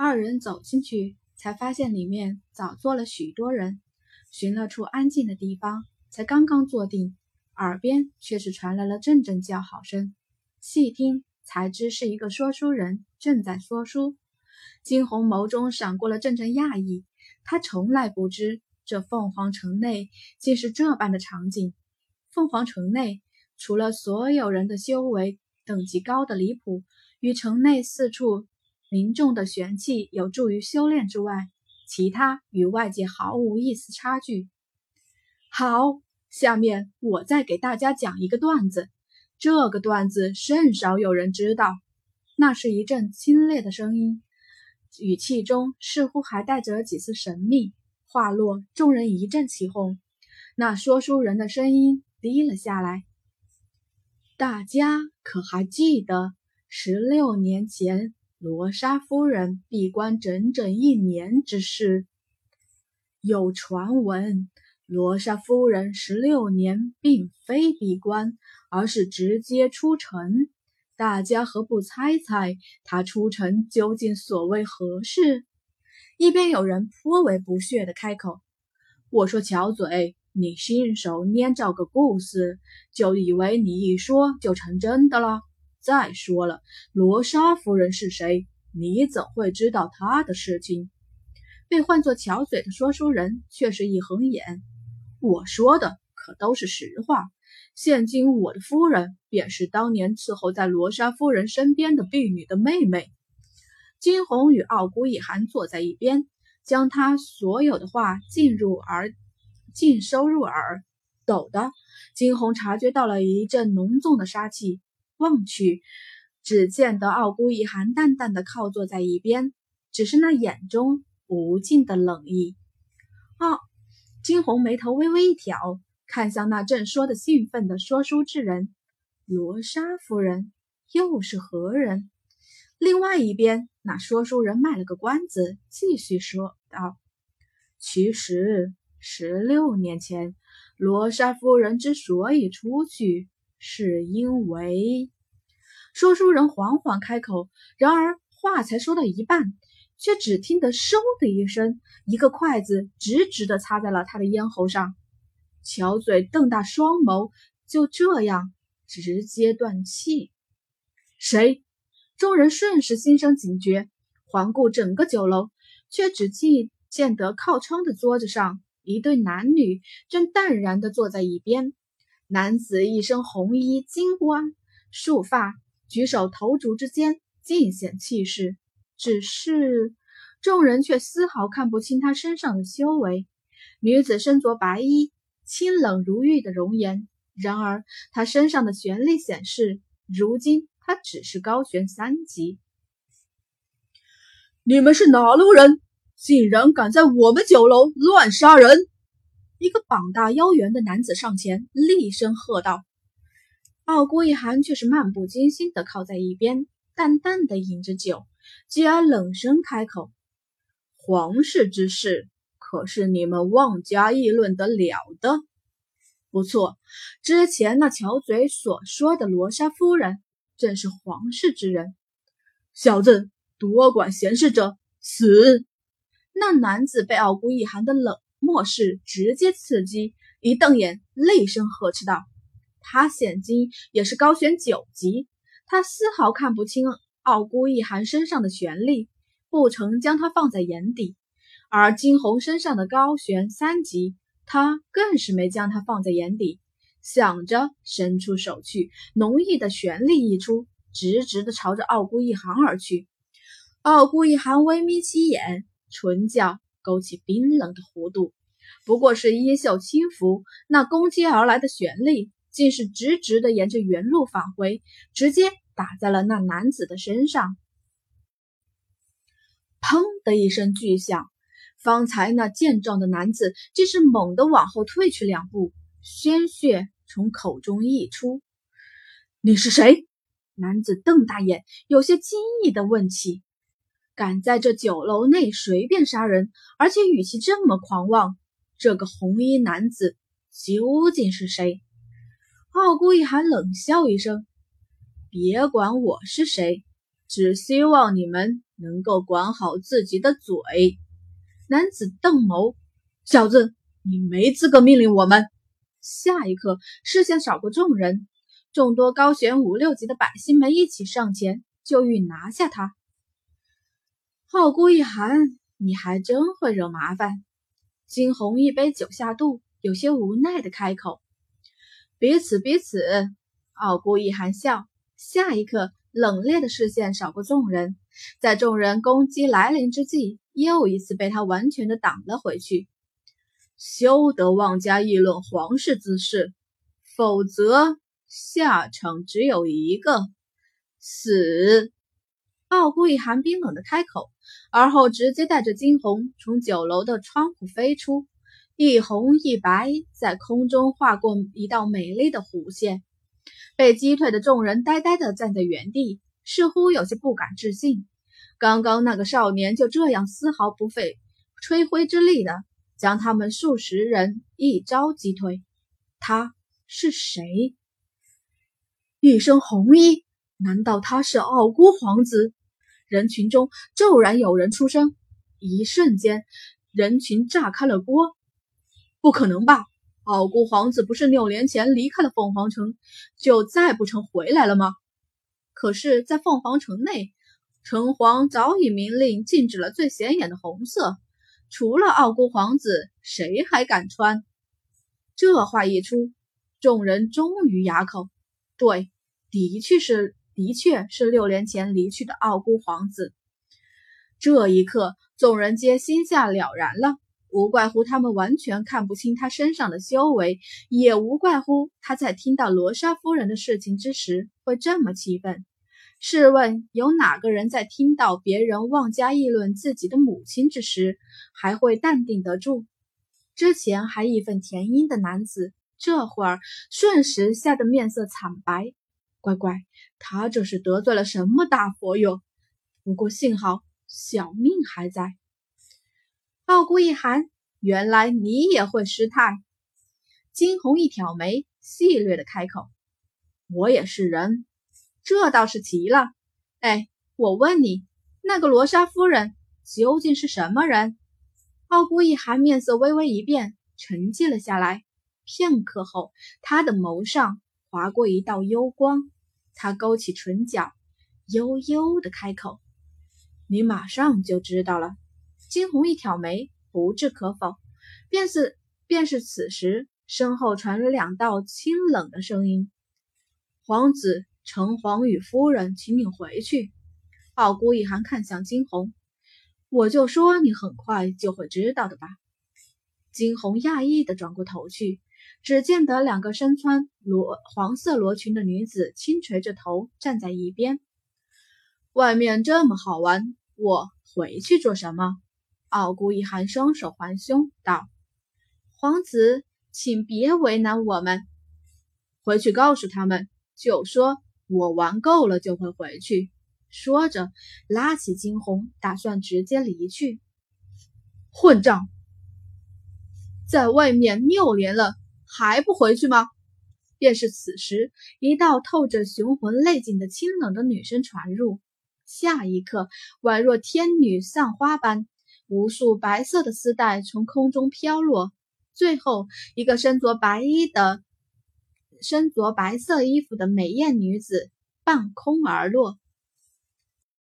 二人走进去，才发现里面早坐了许多人。寻了处安静的地方，才刚刚坐定，耳边却是传来了阵阵叫好声。细听才知是一个说书人正在说书。金红眸中闪过了阵阵讶异，他从来不知这凤凰城内竟是这般的场景。凤凰城内除了所有人的修为等级高的离谱，与城内四处民众的玄气有助于修炼之外，其他与外界毫无一丝差距。好，下面我再给大家讲一个段子。这个段子甚少有人知道。那是一阵清冽的声音，语气中似乎还带着几丝神秘。话落，众人一阵起哄。那说书人的声音低了下来：“大家可还记得十六年前？”罗莎夫人闭关整整一年之事，有传闻，罗莎夫人十六年并非闭关，而是直接出城。大家何不猜猜她出城究竟所为何事？一边有人颇为不屑地开口：“我说巧嘴，你信手拈造个故事，就以为你一说就成真的了？”再说了，罗莎夫人是谁？你怎会知道她的事情？被唤作巧嘴的说书人却是一横眼。我说的可都是实话。现今我的夫人便是当年伺候在罗莎夫人身边的婢女的妹妹。金红与傲孤一寒坐在一边，将他所有的话尽入耳，尽收入耳。陡的，金红察觉到了一阵浓重的杀气。望去，只见得傲孤一寒淡淡的靠坐在一边，只是那眼中无尽的冷意。哦，金红眉头微微一挑，看向那正说的兴奋的说书之人，罗莎夫人又是何人？另外一边，那说书人卖了个关子，继续说道：“其实十六年前，罗莎夫人之所以出去。”是因为说书人缓缓开口，然而话才说到一半，却只听得“嗖”的一声，一个筷子直直的插在了他的咽喉上。巧嘴瞪大双眸，就这样直接断气。谁？众人瞬时心生警觉，环顾整个酒楼，却只记见得靠窗的桌子上，一对男女正淡然的坐在一边。男子一身红衣，金冠束发，举手投足之间尽显气势。只是众人却丝毫看不清他身上的修为。女子身着白衣，清冷如玉的容颜。然而她身上的玄力显示，如今她只是高悬三级。你们是哪路人？竟然敢在我们酒楼乱杀人！一个膀大腰圆的男子上前，厉声喝道：“傲孤一寒却是漫不经心的靠在一边，淡淡的饮着酒，继而冷声开口：‘皇室之事，可是你们妄加议论得了的？不错，之前那巧嘴所说的罗莎夫人，正是皇室之人。小子，多管闲事者，死！’那男子被傲孤一寒的冷。”末世直接刺激，一瞪眼，厉声呵斥道：“他现今也是高悬九级，他丝毫看不清傲孤一寒身上的玄力，不曾将他放在眼底；而金红身上的高悬三级，他更是没将他放在眼底。想着伸出手去，浓郁的玄力一出，直直的朝着傲孤一寒而去。傲孤一寒微眯起眼，唇角。勾起冰冷的弧度，不过是衣袖轻拂，那攻击而来的旋力竟是直直的沿着原路返回，直接打在了那男子的身上。砰的一声巨响，方才那健壮的男子竟是猛地往后退去两步，鲜血从口中溢出。你是谁？男子瞪大眼，有些惊异的问起。敢在这酒楼内随便杀人，而且语气这么狂妄，这个红衣男子究竟是谁？傲孤一寒冷笑一声：“别管我是谁，只希望你们能够管好自己的嘴。男子瞪眸：“小子，你没资格命令我们。”下一刻，视线扫过众人，众多高悬五六级的百姓们一起上前，就欲拿下他。傲孤一寒，你还真会惹麻烦。惊鸿一杯酒下肚，有些无奈的开口：“彼此彼此。”傲孤一寒笑，下一刻，冷冽的视线扫过众人，在众人攻击来临之际，又一次被他完全的挡了回去。休得妄加议论皇室之事，否则下场只有一个死。傲孤一寒冰冷的开口，而后直接带着惊鸿从酒楼的窗户飞出，一红一白在空中划过一道美丽的弧线。被击退的众人呆呆地站在原地，似乎有些不敢置信。刚刚那个少年就这样丝毫不费吹灰之力的。将他们数十人一招击退，他是谁？一身红衣，难道他是傲孤皇子？人群中骤然有人出声，一瞬间，人群炸开了锅。不可能吧？傲孤皇子不是六年前离开了凤凰城，就再不曾回来了吗？可是，在凤凰城内，城隍早已明令禁止了最显眼的红色。除了傲孤皇子，谁还敢穿？这话一出，众人终于哑口。对，的确是，的确是六年前离去的傲孤皇子。这一刻，众人皆心下了然了。无怪乎他们完全看不清他身上的修为，也无怪乎他在听到罗莎夫人的事情之时会这么气愤。试问，有哪个人在听到别人妄加议论自己的母亲之时，还会淡定得住？之前还义愤填膺的男子，这会儿瞬时吓得面色惨白。乖乖，他这是得罪了什么大佛哟？不过幸好小命还在。傲孤一寒，原来你也会失态。惊鸿一挑眉，戏谑的开口：“我也是人。”这倒是奇了，哎，我问你，那个罗莎夫人究竟是什么人？傲孤一寒面色微微一变，沉寂了下来。片刻后，他的眸上划过一道幽光，他勾起唇角，悠悠的开口：“你马上就知道了。”惊鸿一挑眉，不置可否。便是，便是此时，身后传来两道清冷的声音：“皇子。”城隍与夫人，请你回去。傲孤一寒看向惊鸿，我就说你很快就会知道的吧。惊鸿讶异的转过头去，只见得两个身穿罗黄色罗裙的女子轻垂着头站在一边。外面这么好玩，我回去做什么？傲孤一寒双手环胸道：“皇子，请别为难我们，回去告诉他们，就说。”我玩够了就会回去。说着，拉起惊鸿，打算直接离去。混账！在外面六年了，还不回去吗？便是此时，一道透着雄浑泪劲的清冷的女声传入。下一刻，宛若天女散花般，无数白色的丝带从空中飘落，最后一个身着白衣的。身着白色衣服的美艳女子半空而落。